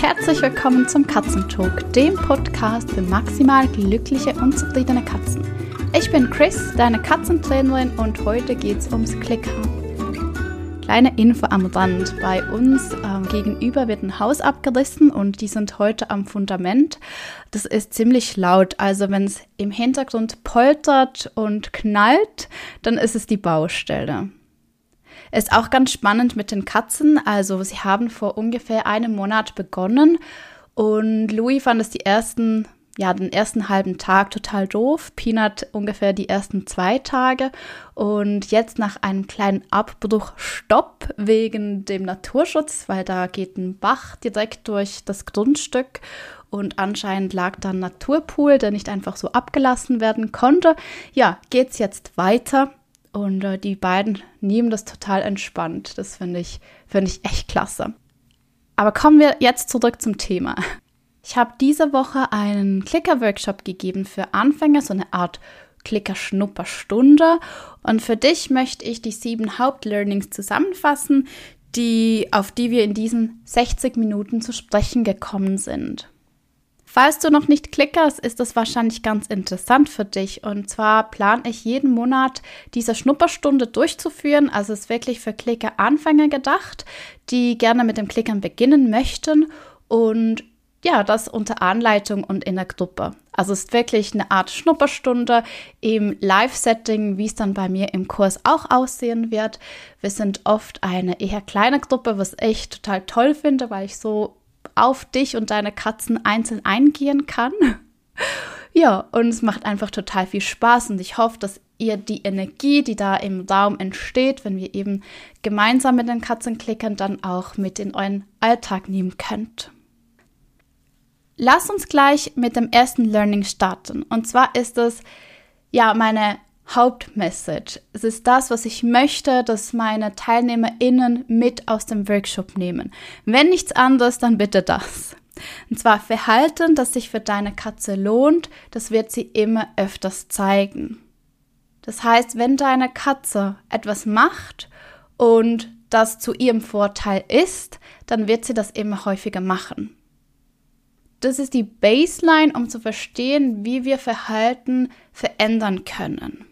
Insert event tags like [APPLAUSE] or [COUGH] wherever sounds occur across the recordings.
Herzlich willkommen zum Katzentalk, dem Podcast für maximal glückliche und zufriedene Katzen. Ich bin Chris, deine Katzentrainerin und heute geht's ums Klickern. Kleine Info am Rand. Bei uns ähm, gegenüber wird ein Haus abgerissen und die sind heute am Fundament. Das ist ziemlich laut. Also wenn es im Hintergrund poltert und knallt, dann ist es die Baustelle. Ist auch ganz spannend mit den Katzen. Also sie haben vor ungefähr einem Monat begonnen. Und Louis fand es die ersten ja, den ersten halben Tag total doof, Peanut ungefähr die ersten zwei Tage. Und jetzt nach einem kleinen Abbruch Stopp wegen dem Naturschutz, weil da geht ein Bach direkt durch das Grundstück. Und anscheinend lag da ein Naturpool, der nicht einfach so abgelassen werden konnte. Ja, geht's jetzt weiter und äh, die beiden nehmen das total entspannt. Das finde ich, finde ich echt klasse. Aber kommen wir jetzt zurück zum Thema. Ich habe diese Woche einen Clicker-Workshop gegeben für Anfänger, so eine Art Clicker-Schnupperstunde. Und für dich möchte ich die sieben Hauptlearnings zusammenfassen, die, auf die wir in diesen 60 Minuten zu sprechen gekommen sind. Falls du noch nicht klickerst, ist das wahrscheinlich ganz interessant für dich. Und zwar plane ich jeden Monat diese Schnupperstunde durchzuführen. Also es ist wirklich für Klicker-Anfänger gedacht, die gerne mit dem Klickern beginnen möchten. Und ja, das unter Anleitung und in der Gruppe. Also ist wirklich eine Art Schnupperstunde im Live-Setting, wie es dann bei mir im Kurs auch aussehen wird. Wir sind oft eine eher kleine Gruppe, was ich total toll finde, weil ich so auf dich und deine Katzen einzeln eingehen kann. [LAUGHS] ja, und es macht einfach total viel Spaß und ich hoffe, dass ihr die Energie, die da im Raum entsteht, wenn wir eben gemeinsam mit den Katzen klicken, dann auch mit in euren Alltag nehmen könnt. Lass uns gleich mit dem ersten Learning starten. Und zwar ist es ja meine Hauptmessage. Es ist das, was ich möchte, dass meine TeilnehmerInnen mit aus dem Workshop nehmen. Wenn nichts anderes, dann bitte das. Und zwar Verhalten, das sich für deine Katze lohnt, das wird sie immer öfters zeigen. Das heißt, wenn deine Katze etwas macht und das zu ihrem Vorteil ist, dann wird sie das immer häufiger machen. Das ist die Baseline, um zu verstehen, wie wir Verhalten verändern können.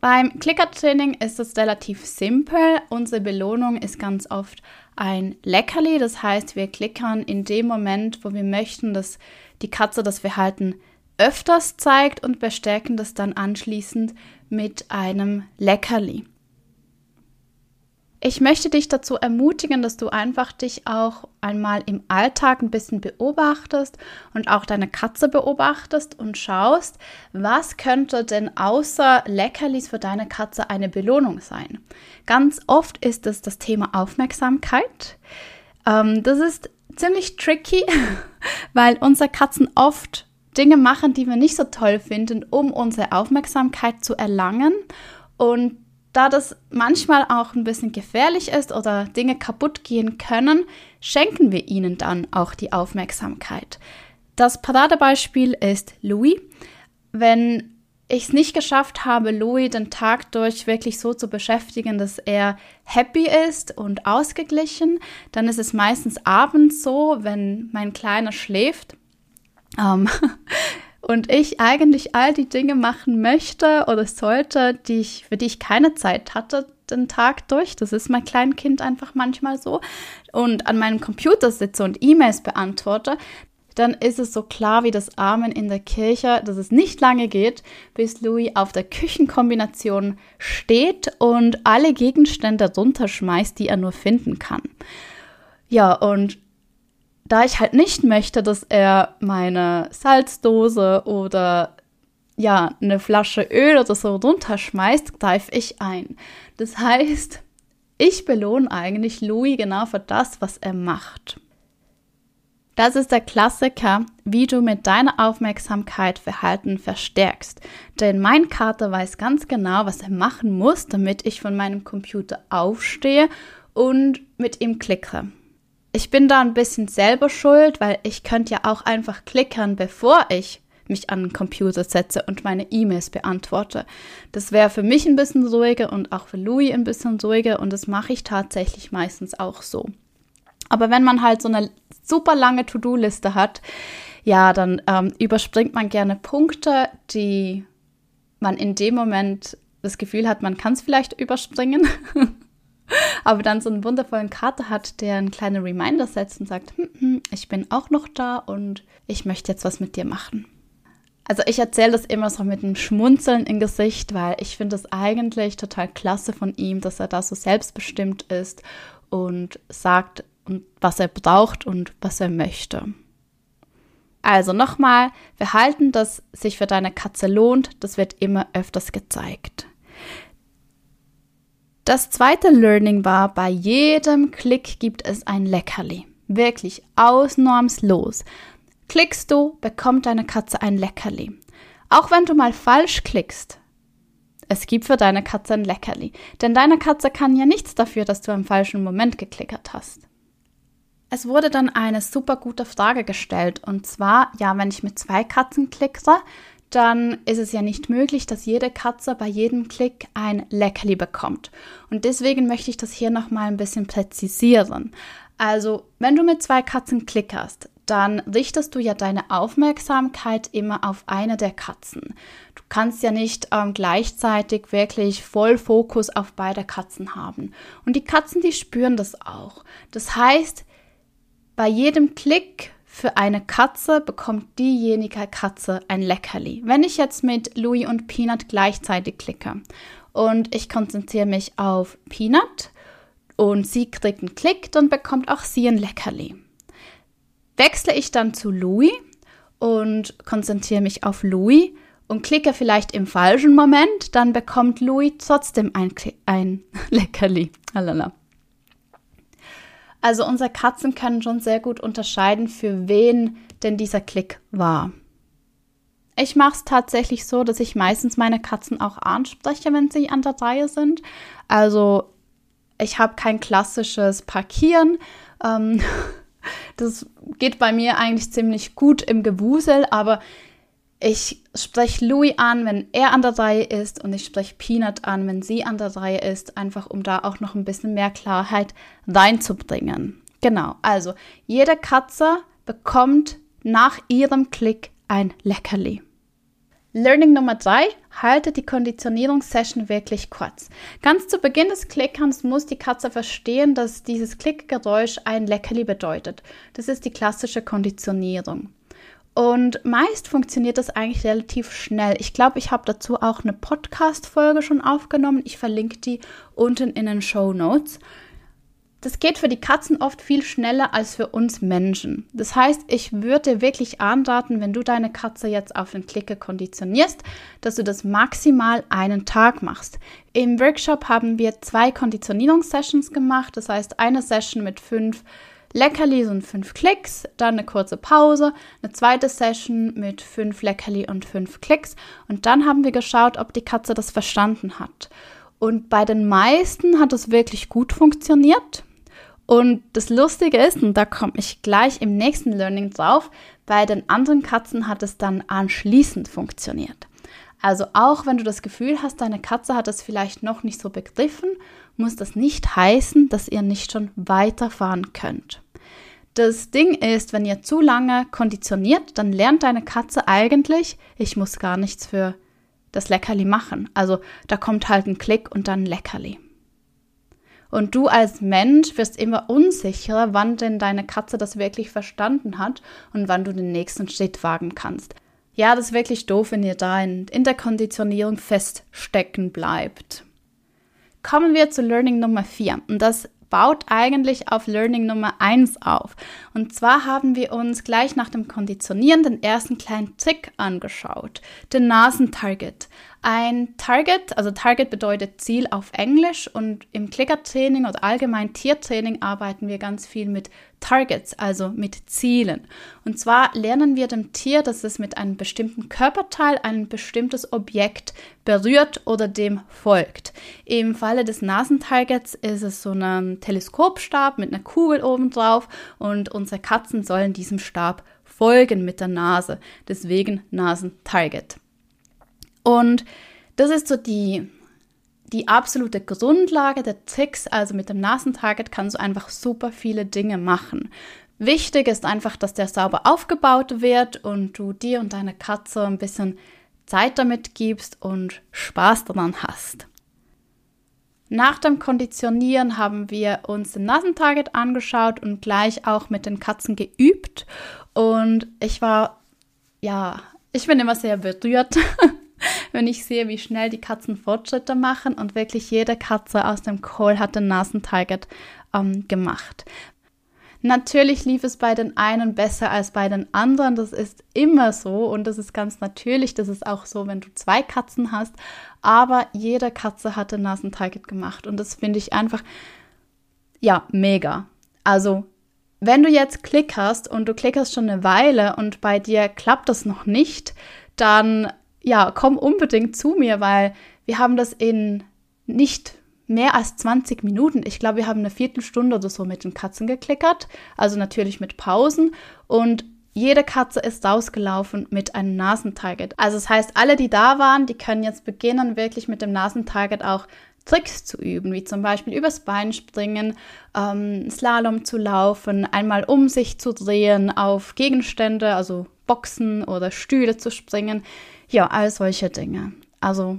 Beim Clicker-Training ist es relativ simpel. Unsere Belohnung ist ganz oft ein Leckerli. Das heißt, wir klickern in dem Moment, wo wir möchten, dass die Katze das Verhalten öfters zeigt und bestärken das dann anschließend mit einem Leckerli. Ich möchte dich dazu ermutigen, dass du einfach dich auch einmal im Alltag ein bisschen beobachtest und auch deine Katze beobachtest und schaust, was könnte denn außer Leckerlis für deine Katze eine Belohnung sein. Ganz oft ist es das Thema Aufmerksamkeit. Ähm, das ist ziemlich tricky, [LAUGHS] weil unsere Katzen oft Dinge machen, die wir nicht so toll finden, um unsere Aufmerksamkeit zu erlangen. Und da das manchmal auch ein bisschen gefährlich ist oder Dinge kaputt gehen können, schenken wir ihnen dann auch die Aufmerksamkeit. Das Paradebeispiel ist Louis. Wenn ich es nicht geschafft habe, Louis den Tag durch wirklich so zu beschäftigen, dass er happy ist und ausgeglichen, dann ist es meistens abends so, wenn mein Kleiner schläft. Ähm, [LAUGHS] und ich eigentlich all die Dinge machen möchte oder sollte, die ich, für die ich keine Zeit hatte, den Tag durch. Das ist mein Kleinkind einfach manchmal so. Und an meinem Computer sitze und E-Mails beantworte, dann ist es so klar wie das Amen in der Kirche, dass es nicht lange geht, bis Louis auf der Küchenkombination steht und alle Gegenstände runterschmeißt, die er nur finden kann. Ja, und da ich halt nicht möchte, dass er meine Salzdose oder ja, eine Flasche Öl oder so runterschmeißt, greife ich ein. Das heißt, ich belohne eigentlich Louis genau für das, was er macht. Das ist der Klassiker, wie du mit deiner Aufmerksamkeit Verhalten verstärkst. Denn mein Kater weiß ganz genau, was er machen muss, damit ich von meinem Computer aufstehe und mit ihm klicke. Ich bin da ein bisschen selber schuld, weil ich könnte ja auch einfach klickern, bevor ich mich an den Computer setze und meine E-Mails beantworte. Das wäre für mich ein bisschen ruhiger und auch für Louis ein bisschen ruhiger und das mache ich tatsächlich meistens auch so. Aber wenn man halt so eine super lange To-Do-Liste hat, ja, dann ähm, überspringt man gerne Punkte, die man in dem Moment das Gefühl hat, man kann es vielleicht überspringen. [LAUGHS] aber dann so einen wundervollen Kater hat, der einen kleinen Reminder setzt und sagt, hm, hm, ich bin auch noch da und ich möchte jetzt was mit dir machen. Also ich erzähle das immer so mit einem Schmunzeln im Gesicht, weil ich finde es eigentlich total klasse von ihm, dass er da so selbstbestimmt ist und sagt, was er braucht und was er möchte. Also nochmal, wir halten, dass sich für deine Katze lohnt, das wird immer öfters gezeigt. Das zweite Learning war, bei jedem Klick gibt es ein Leckerli. Wirklich ausnahmslos. Klickst du, bekommt deine Katze ein Leckerli. Auch wenn du mal falsch klickst, es gibt für deine Katze ein Leckerli. Denn deine Katze kann ja nichts dafür, dass du im falschen Moment geklickert hast. Es wurde dann eine super gute Frage gestellt. Und zwar, ja, wenn ich mit zwei Katzen klicke, dann ist es ja nicht möglich, dass jede Katze bei jedem Klick ein Leckerli bekommt. Und deswegen möchte ich das hier nochmal ein bisschen präzisieren. Also, wenn du mit zwei Katzen klickerst, dann richtest du ja deine Aufmerksamkeit immer auf eine der Katzen. Du kannst ja nicht ähm, gleichzeitig wirklich voll Fokus auf beide Katzen haben. Und die Katzen, die spüren das auch. Das heißt, bei jedem Klick für eine Katze bekommt diejenige Katze ein Leckerli. Wenn ich jetzt mit Louis und Peanut gleichzeitig klicke und ich konzentriere mich auf Peanut und sie kriegt einen Klick, dann bekommt auch sie ein Leckerli. Wechsle ich dann zu Louis und konzentriere mich auf Louis und klicke vielleicht im falschen Moment, dann bekommt Louis trotzdem ein, ein [LAUGHS] Leckerli. Alala. Also unsere Katzen können schon sehr gut unterscheiden, für wen denn dieser Klick war. Ich mache es tatsächlich so, dass ich meistens meine Katzen auch anspreche, wenn sie an der Reihe sind. Also ich habe kein klassisches Parkieren. Ähm, [LAUGHS] das geht bei mir eigentlich ziemlich gut im Gewusel, aber ich spreche Louis an, wenn er an der Reihe ist und ich spreche Peanut an, wenn sie an der Reihe ist, einfach um da auch noch ein bisschen mehr Klarheit reinzubringen. Genau, also jede Katze bekommt nach ihrem Klick ein Leckerli. Learning Nummer drei: halte die Konditionierungssession wirklich kurz. Ganz zu Beginn des Klickerns muss die Katze verstehen, dass dieses Klickgeräusch ein Leckerli bedeutet. Das ist die klassische Konditionierung. Und meist funktioniert das eigentlich relativ schnell. Ich glaube, ich habe dazu auch eine Podcast-Folge schon aufgenommen. Ich verlinke die unten in den Show Notes. Das geht für die Katzen oft viel schneller als für uns Menschen. Das heißt, ich würde wirklich anraten, wenn du deine Katze jetzt auf den Klicker konditionierst, dass du das maximal einen Tag machst. Im Workshop haben wir zwei Konditionierungssessions gemacht. Das heißt, eine Session mit fünf Leckerli und fünf Klicks, dann eine kurze Pause, eine zweite Session mit fünf Leckerli und fünf Klicks und dann haben wir geschaut, ob die Katze das verstanden hat. Und bei den meisten hat es wirklich gut funktioniert. Und das Lustige ist, und da komme ich gleich im nächsten Learning drauf, bei den anderen Katzen hat es dann anschließend funktioniert. Also auch wenn du das Gefühl hast, deine Katze hat es vielleicht noch nicht so begriffen, muss das nicht heißen, dass ihr nicht schon weiterfahren könnt. Das Ding ist, wenn ihr zu lange konditioniert, dann lernt deine Katze eigentlich, ich muss gar nichts für das Leckerli machen. Also da kommt halt ein Klick und dann ein Leckerli. Und du als Mensch wirst immer unsicherer, wann denn deine Katze das wirklich verstanden hat und wann du den nächsten Schritt wagen kannst. Ja, das ist wirklich doof, wenn ihr da in, in der Konditionierung feststecken bleibt. Kommen wir zu Learning Nummer 4 und das baut eigentlich auf Learning Nummer 1 auf. Und zwar haben wir uns gleich nach dem Konditionieren den ersten kleinen Trick angeschaut, den Nasentarget. Ein Target, also Target bedeutet Ziel auf Englisch und im Klickertraining oder allgemein Tiertraining arbeiten wir ganz viel mit Targets, also mit Zielen. Und zwar lernen wir dem Tier, dass es mit einem bestimmten Körperteil ein bestimmtes Objekt berührt oder dem folgt. Im Falle des Nasentargets ist es so ein Teleskopstab mit einer Kugel oben drauf und unsere Katzen sollen diesem Stab folgen mit der Nase. Deswegen Nasentarget. Und das ist so die, die absolute Grundlage der Tricks, also mit dem Nasentarget kannst du einfach super viele Dinge machen. Wichtig ist einfach, dass der sauber aufgebaut wird und du dir und deiner Katze ein bisschen Zeit damit gibst und Spaß daran hast. Nach dem Konditionieren haben wir uns den Nasentarget angeschaut und gleich auch mit den Katzen geübt. Und ich war, ja, ich bin immer sehr berührt, [LAUGHS] [LAUGHS] wenn ich sehe, wie schnell die Katzen Fortschritte machen. Und wirklich jede Katze aus dem Call hat den Nasentarget ähm, gemacht. Natürlich lief es bei den einen besser als bei den anderen. Das ist immer so und das ist ganz natürlich. Das ist auch so, wenn du zwei Katzen hast. Aber jede Katze hatte Nasentarget gemacht und das finde ich einfach, ja, mega. Also, wenn du jetzt Klick hast und du klickerst schon eine Weile und bei dir klappt das noch nicht, dann ja, komm unbedingt zu mir, weil wir haben das in nicht mehr als 20 Minuten. Ich glaube, wir haben eine Viertelstunde oder so mit den Katzen geklickert, also natürlich mit Pausen und jede Katze ist rausgelaufen mit einem Nasentarget. Also das heißt, alle, die da waren, die können jetzt beginnen, wirklich mit dem Nasentarget auch Tricks zu üben, wie zum Beispiel übers Bein springen, ähm, Slalom zu laufen, einmal um sich zu drehen, auf Gegenstände, also Boxen oder Stühle zu springen. Ja, all solche Dinge. Also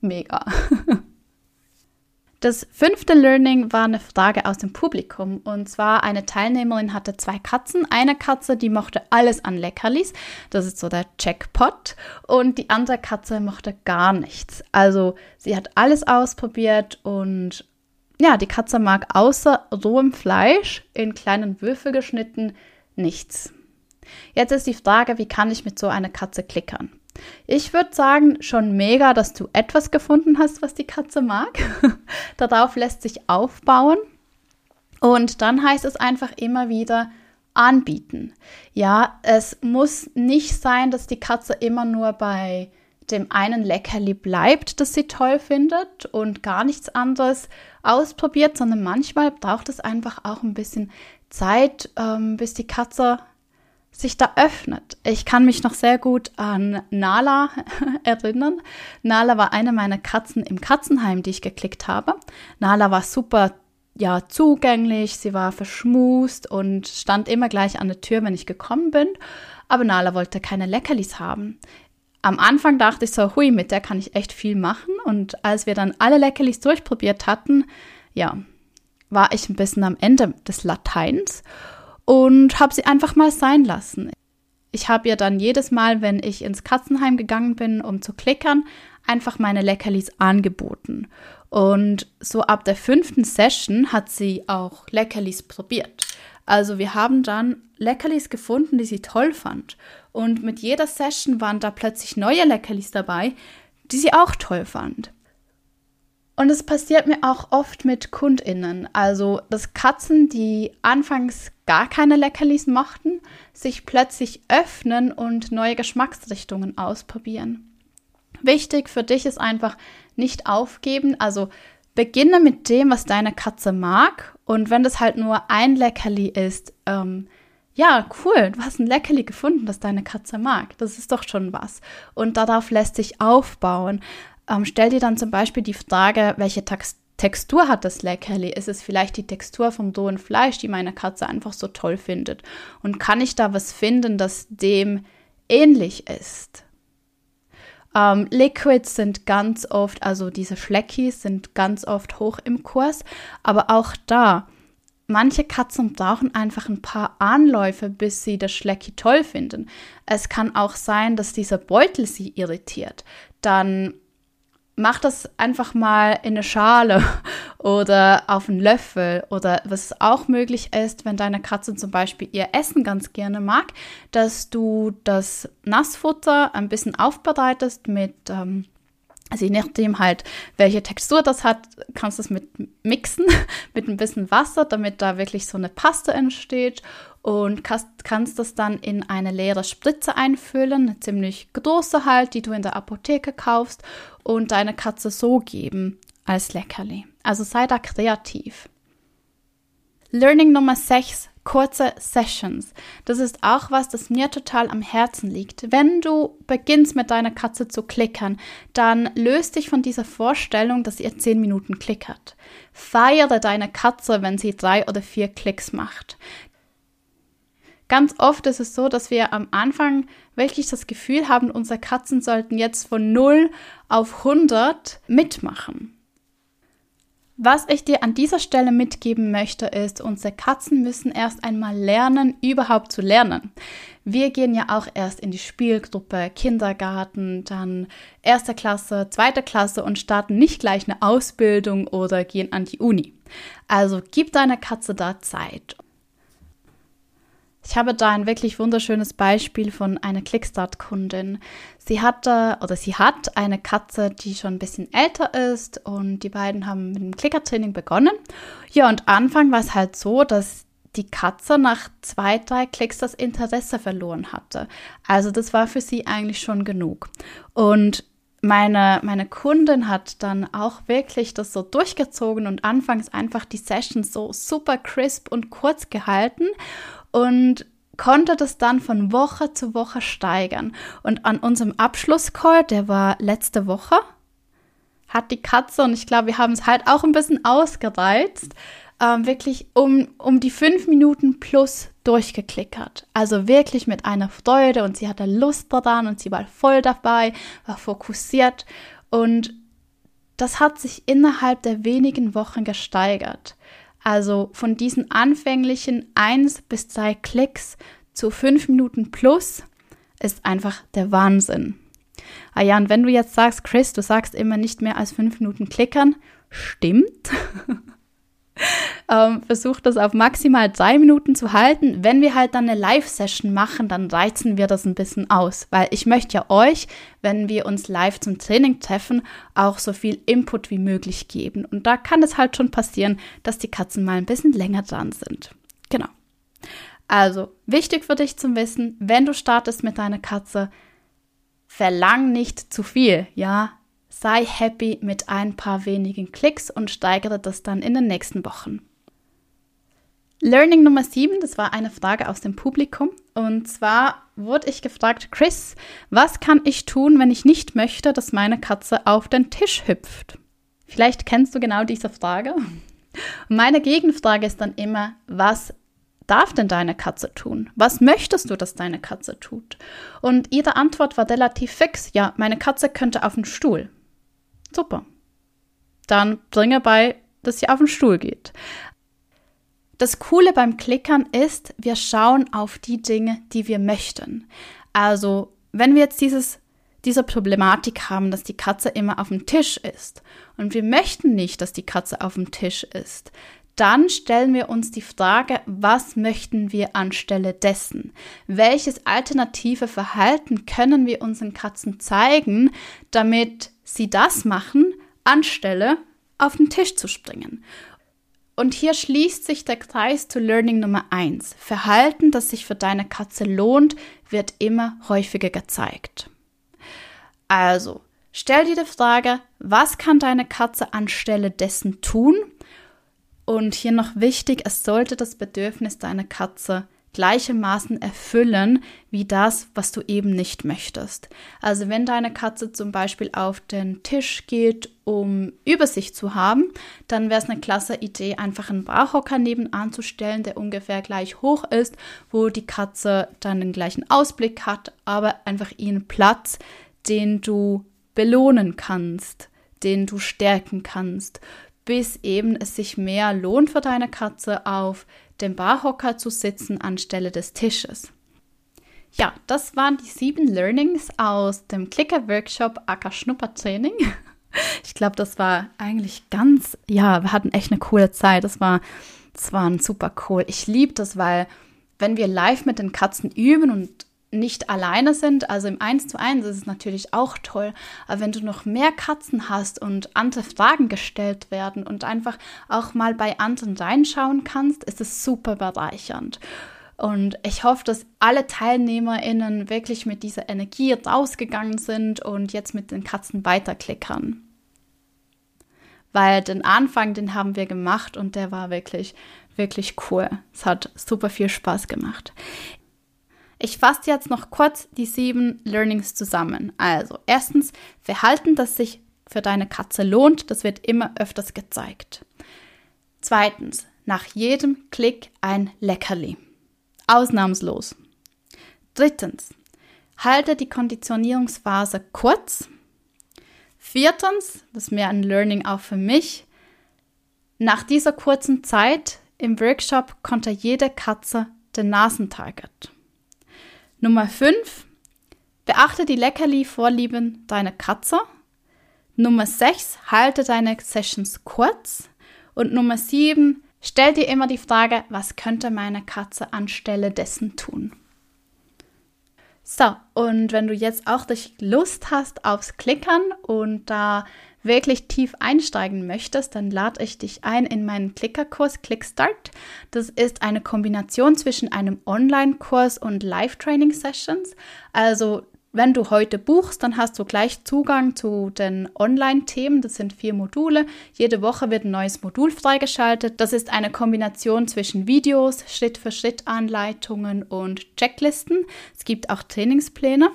mega. Das fünfte Learning war eine Frage aus dem Publikum. Und zwar eine Teilnehmerin hatte zwei Katzen. Eine Katze, die mochte alles an Leckerlis. Das ist so der Jackpot. Und die andere Katze mochte gar nichts. Also sie hat alles ausprobiert und ja, die Katze mag außer rohem Fleisch in kleinen Würfel geschnitten nichts. Jetzt ist die Frage, wie kann ich mit so einer Katze klickern? Ich würde sagen, schon mega, dass du etwas gefunden hast, was die Katze mag. [LAUGHS] Darauf lässt sich aufbauen. Und dann heißt es einfach immer wieder anbieten. Ja, es muss nicht sein, dass die Katze immer nur bei dem einen Leckerli bleibt, das sie toll findet und gar nichts anderes ausprobiert, sondern manchmal braucht es einfach auch ein bisschen Zeit, ähm, bis die Katze sich da öffnet. Ich kann mich noch sehr gut an Nala [LAUGHS] erinnern. Nala war eine meiner Katzen im Katzenheim, die ich geklickt habe. Nala war super ja, zugänglich, sie war verschmust und stand immer gleich an der Tür, wenn ich gekommen bin. Aber Nala wollte keine Leckerlis haben. Am Anfang dachte ich so, hui, mit der kann ich echt viel machen. Und als wir dann alle Leckerlis durchprobiert hatten, ja, war ich ein bisschen am Ende des Lateins und habe sie einfach mal sein lassen. Ich habe ihr dann jedes Mal, wenn ich ins Katzenheim gegangen bin, um zu klickern, einfach meine Leckerlis angeboten. Und so ab der fünften Session hat sie auch Leckerlis probiert. Also wir haben dann Leckerlis gefunden, die sie toll fand. Und mit jeder Session waren da plötzlich neue Leckerlis dabei, die sie auch toll fand. Und es passiert mir auch oft mit KundInnen. Also, dass Katzen, die anfangs gar keine Leckerlis mochten, sich plötzlich öffnen und neue Geschmacksrichtungen ausprobieren. Wichtig für dich ist einfach nicht aufgeben. Also, beginne mit dem, was deine Katze mag. Und wenn das halt nur ein Leckerli ist, ähm, ja, cool, du hast ein Leckerli gefunden, das deine Katze mag. Das ist doch schon was. Und darauf lässt sich aufbauen. Ähm, stell dir dann zum Beispiel die Frage, welche Tax Textur hat das Leckerli? Ist es vielleicht die Textur vom rohen Fleisch, die meine Katze einfach so toll findet? Und kann ich da was finden, das dem ähnlich ist? Ähm, Liquids sind ganz oft, also diese Schleckis sind ganz oft hoch im Kurs, aber auch da, manche Katzen brauchen einfach ein paar Anläufe, bis sie das Schlecki toll finden. Es kann auch sein, dass dieser Beutel sie irritiert. Dann mach das einfach mal in eine Schale [LAUGHS] oder auf einen Löffel oder was auch möglich ist, wenn deine Katze zum Beispiel ihr Essen ganz gerne mag, dass du das Nassfutter ein bisschen aufbereitest mit ähm, also je nachdem halt, welche Textur das hat, kannst du es mit mixen [LAUGHS] mit ein bisschen Wasser, damit da wirklich so eine Paste entsteht und kannst, kannst das dann in eine leere Spritze einfüllen, eine ziemlich große halt, die du in der Apotheke kaufst und deine Katze so geben als Leckerli. Also sei da kreativ. Learning Nummer 6, kurze Sessions. Das ist auch was, das mir total am Herzen liegt. Wenn du beginnst mit deiner Katze zu klickern, dann löst dich von dieser Vorstellung, dass ihr zehn Minuten klickert. Feiere deine Katze, wenn sie drei oder vier Klicks macht. Ganz oft ist es so, dass wir am Anfang wirklich das Gefühl haben, unsere Katzen sollten jetzt von 0 auf 100 mitmachen. Was ich dir an dieser Stelle mitgeben möchte, ist, unsere Katzen müssen erst einmal lernen, überhaupt zu lernen. Wir gehen ja auch erst in die Spielgruppe, Kindergarten, dann erste Klasse, zweite Klasse und starten nicht gleich eine Ausbildung oder gehen an die Uni. Also gib deiner Katze da Zeit. Ich habe da ein wirklich wunderschönes Beispiel von einer Clickstart-Kundin. Sie hatte oder sie hat eine Katze, die schon ein bisschen älter ist und die beiden haben mit dem Klickertraining begonnen. Ja, und Anfang war es halt so, dass die Katze nach zwei, drei Klicks das Interesse verloren hatte. Also das war für sie eigentlich schon genug. Und meine, meine Kundin hat dann auch wirklich das so durchgezogen und anfangs einfach die Sessions so super crisp und kurz gehalten und konnte das dann von Woche zu Woche steigern. Und an unserem Abschlusscall, der war letzte Woche, hat die Katze, und ich glaube, wir haben es halt auch ein bisschen ausgereizt, ähm, wirklich um, um die fünf Minuten plus durchgeklickert. Also wirklich mit einer Freude und sie hatte Lust daran und sie war voll dabei, war fokussiert und das hat sich innerhalb der wenigen Wochen gesteigert. Also von diesen anfänglichen 1 bis 2 Klicks zu 5 Minuten plus ist einfach der Wahnsinn. Ah ja, und wenn du jetzt sagst, Chris, du sagst immer nicht mehr als 5 Minuten klickern, stimmt. [LAUGHS] ähm, versuch das auf maximal drei Minuten zu halten. Wenn wir halt dann eine Live-Session machen, dann reizen wir das ein bisschen aus, weil ich möchte ja euch, wenn wir uns live zum Training treffen, auch so viel Input wie möglich geben. Und da kann es halt schon passieren, dass die Katzen mal ein bisschen länger dran sind. Genau. Also, wichtig für dich zum Wissen, wenn du startest mit deiner Katze, verlang nicht zu viel, ja? Sei happy mit ein paar wenigen Klicks und steigere das dann in den nächsten Wochen. Learning Nummer 7, das war eine Frage aus dem Publikum. Und zwar wurde ich gefragt, Chris, was kann ich tun, wenn ich nicht möchte, dass meine Katze auf den Tisch hüpft? Vielleicht kennst du genau diese Frage. Und meine Gegenfrage ist dann immer, was darf denn deine Katze tun? Was möchtest du, dass deine Katze tut? Und ihre Antwort war relativ fix. Ja, meine Katze könnte auf den Stuhl. Super. Dann bringe bei, dass sie auf den Stuhl geht. Das Coole beim Klickern ist, wir schauen auf die Dinge, die wir möchten. Also, wenn wir jetzt dieses, diese Problematik haben, dass die Katze immer auf dem Tisch ist und wir möchten nicht, dass die Katze auf dem Tisch ist, dann stellen wir uns die Frage, was möchten wir anstelle dessen? Welches alternative Verhalten können wir unseren Katzen zeigen, damit sie das machen, anstelle auf den Tisch zu springen? Und hier schließt sich der Kreis zu Learning Nummer 1. Verhalten, das sich für deine Katze lohnt, wird immer häufiger gezeigt. Also, stell dir die Frage, was kann deine Katze anstelle dessen tun? Und hier noch wichtig, es sollte das Bedürfnis deiner Katze gleichermaßen erfüllen wie das, was du eben nicht möchtest. Also wenn deine Katze zum Beispiel auf den Tisch geht, um Übersicht zu haben, dann wäre es eine klasse Idee, einfach einen Barhocker nebenan zu stellen, der ungefähr gleich hoch ist, wo die Katze dann den gleichen Ausblick hat, aber einfach ihren Platz, den du belohnen kannst, den du stärken kannst bis eben es sich mehr lohnt für deine Katze auf dem Barhocker zu sitzen anstelle des Tisches. Ja, das waren die sieben Learnings aus dem Clicker-Workshop Acker Schnuppertraining. Ich glaube, das war eigentlich ganz, ja, wir hatten echt eine coole Zeit. Das war, das war super cool. Ich liebe das, weil wenn wir live mit den Katzen üben und nicht alleine sind, also im 1 zu 1 ist es natürlich auch toll, aber wenn du noch mehr Katzen hast und andere Fragen gestellt werden und einfach auch mal bei anderen reinschauen kannst, ist es super bereichernd. Und ich hoffe, dass alle TeilnehmerInnen wirklich mit dieser Energie rausgegangen sind und jetzt mit den Katzen weiterklickern. Weil den Anfang, den haben wir gemacht und der war wirklich wirklich cool. Es hat super viel Spaß gemacht. Ich fasse jetzt noch kurz die sieben Learnings zusammen. Also, erstens, Verhalten, das sich für deine Katze lohnt, das wird immer öfters gezeigt. Zweitens, nach jedem Klick ein Leckerli. Ausnahmslos. Drittens, halte die Konditionierungsphase kurz. Viertens, das ist mehr ein Learning auch für mich, nach dieser kurzen Zeit im Workshop konnte jede Katze den Nasentarget. Nummer 5. Beachte die Leckerli-Vorlieben deiner Katze. Nummer 6. Halte deine Sessions kurz. Und Nummer 7. Stell dir immer die Frage, was könnte meine Katze anstelle dessen tun? So, und wenn du jetzt auch dich Lust hast aufs Klickern und da wirklich tief einsteigen möchtest, dann lade ich dich ein in meinen Klickerkurs Clickstart. Das ist eine Kombination zwischen einem Online-Kurs und Live-Training-Sessions. Also wenn du heute buchst, dann hast du gleich Zugang zu den Online-Themen. Das sind vier Module. Jede Woche wird ein neues Modul freigeschaltet. Das ist eine Kombination zwischen Videos, Schritt-für-Schritt-Anleitungen und Checklisten. Es gibt auch Trainingspläne.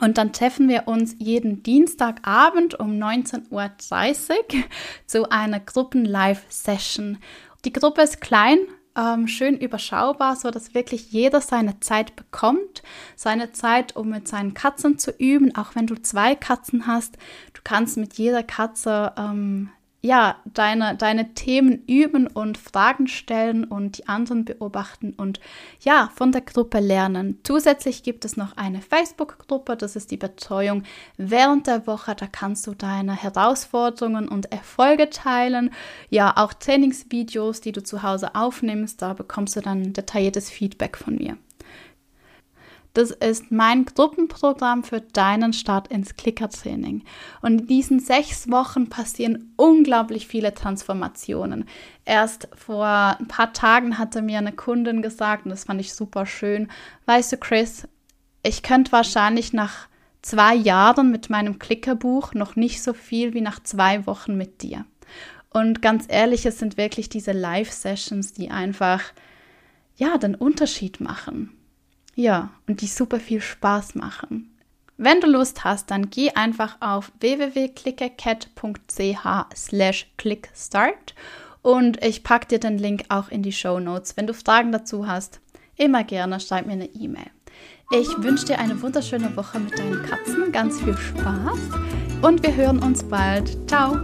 Und dann treffen wir uns jeden Dienstagabend um 19.30 Uhr [LAUGHS] zu einer Gruppen-Live-Session. Die Gruppe ist klein, ähm, schön überschaubar, so dass wirklich jeder seine Zeit bekommt. Seine Zeit, um mit seinen Katzen zu üben, auch wenn du zwei Katzen hast. Du kannst mit jeder Katze ähm, ja, deine, deine Themen üben und Fragen stellen und die anderen beobachten und ja, von der Gruppe lernen. Zusätzlich gibt es noch eine Facebook-Gruppe, das ist die Betreuung während der Woche. Da kannst du deine Herausforderungen und Erfolge teilen. Ja, auch Trainingsvideos, die du zu Hause aufnimmst, da bekommst du dann detailliertes Feedback von mir. Das ist mein Gruppenprogramm für deinen Start ins Klickertraining. Und in diesen sechs Wochen passieren unglaublich viele Transformationen. Erst vor ein paar Tagen hatte mir eine Kundin gesagt, und das fand ich super schön, weißt du, Chris, ich könnte wahrscheinlich nach zwei Jahren mit meinem Klickerbuch noch nicht so viel wie nach zwei Wochen mit dir. Und ganz ehrlich, es sind wirklich diese Live-Sessions, die einfach, ja, den Unterschied machen. Ja, und die super viel Spaß machen. Wenn du Lust hast, dann geh einfach auf www.clickercat.ch clickstart und ich packe dir den Link auch in die Show Notes. Wenn du Fragen dazu hast, immer gerne schreib mir eine E-Mail. Ich wünsche dir eine wunderschöne Woche mit deinen Katzen, ganz viel Spaß und wir hören uns bald. Ciao!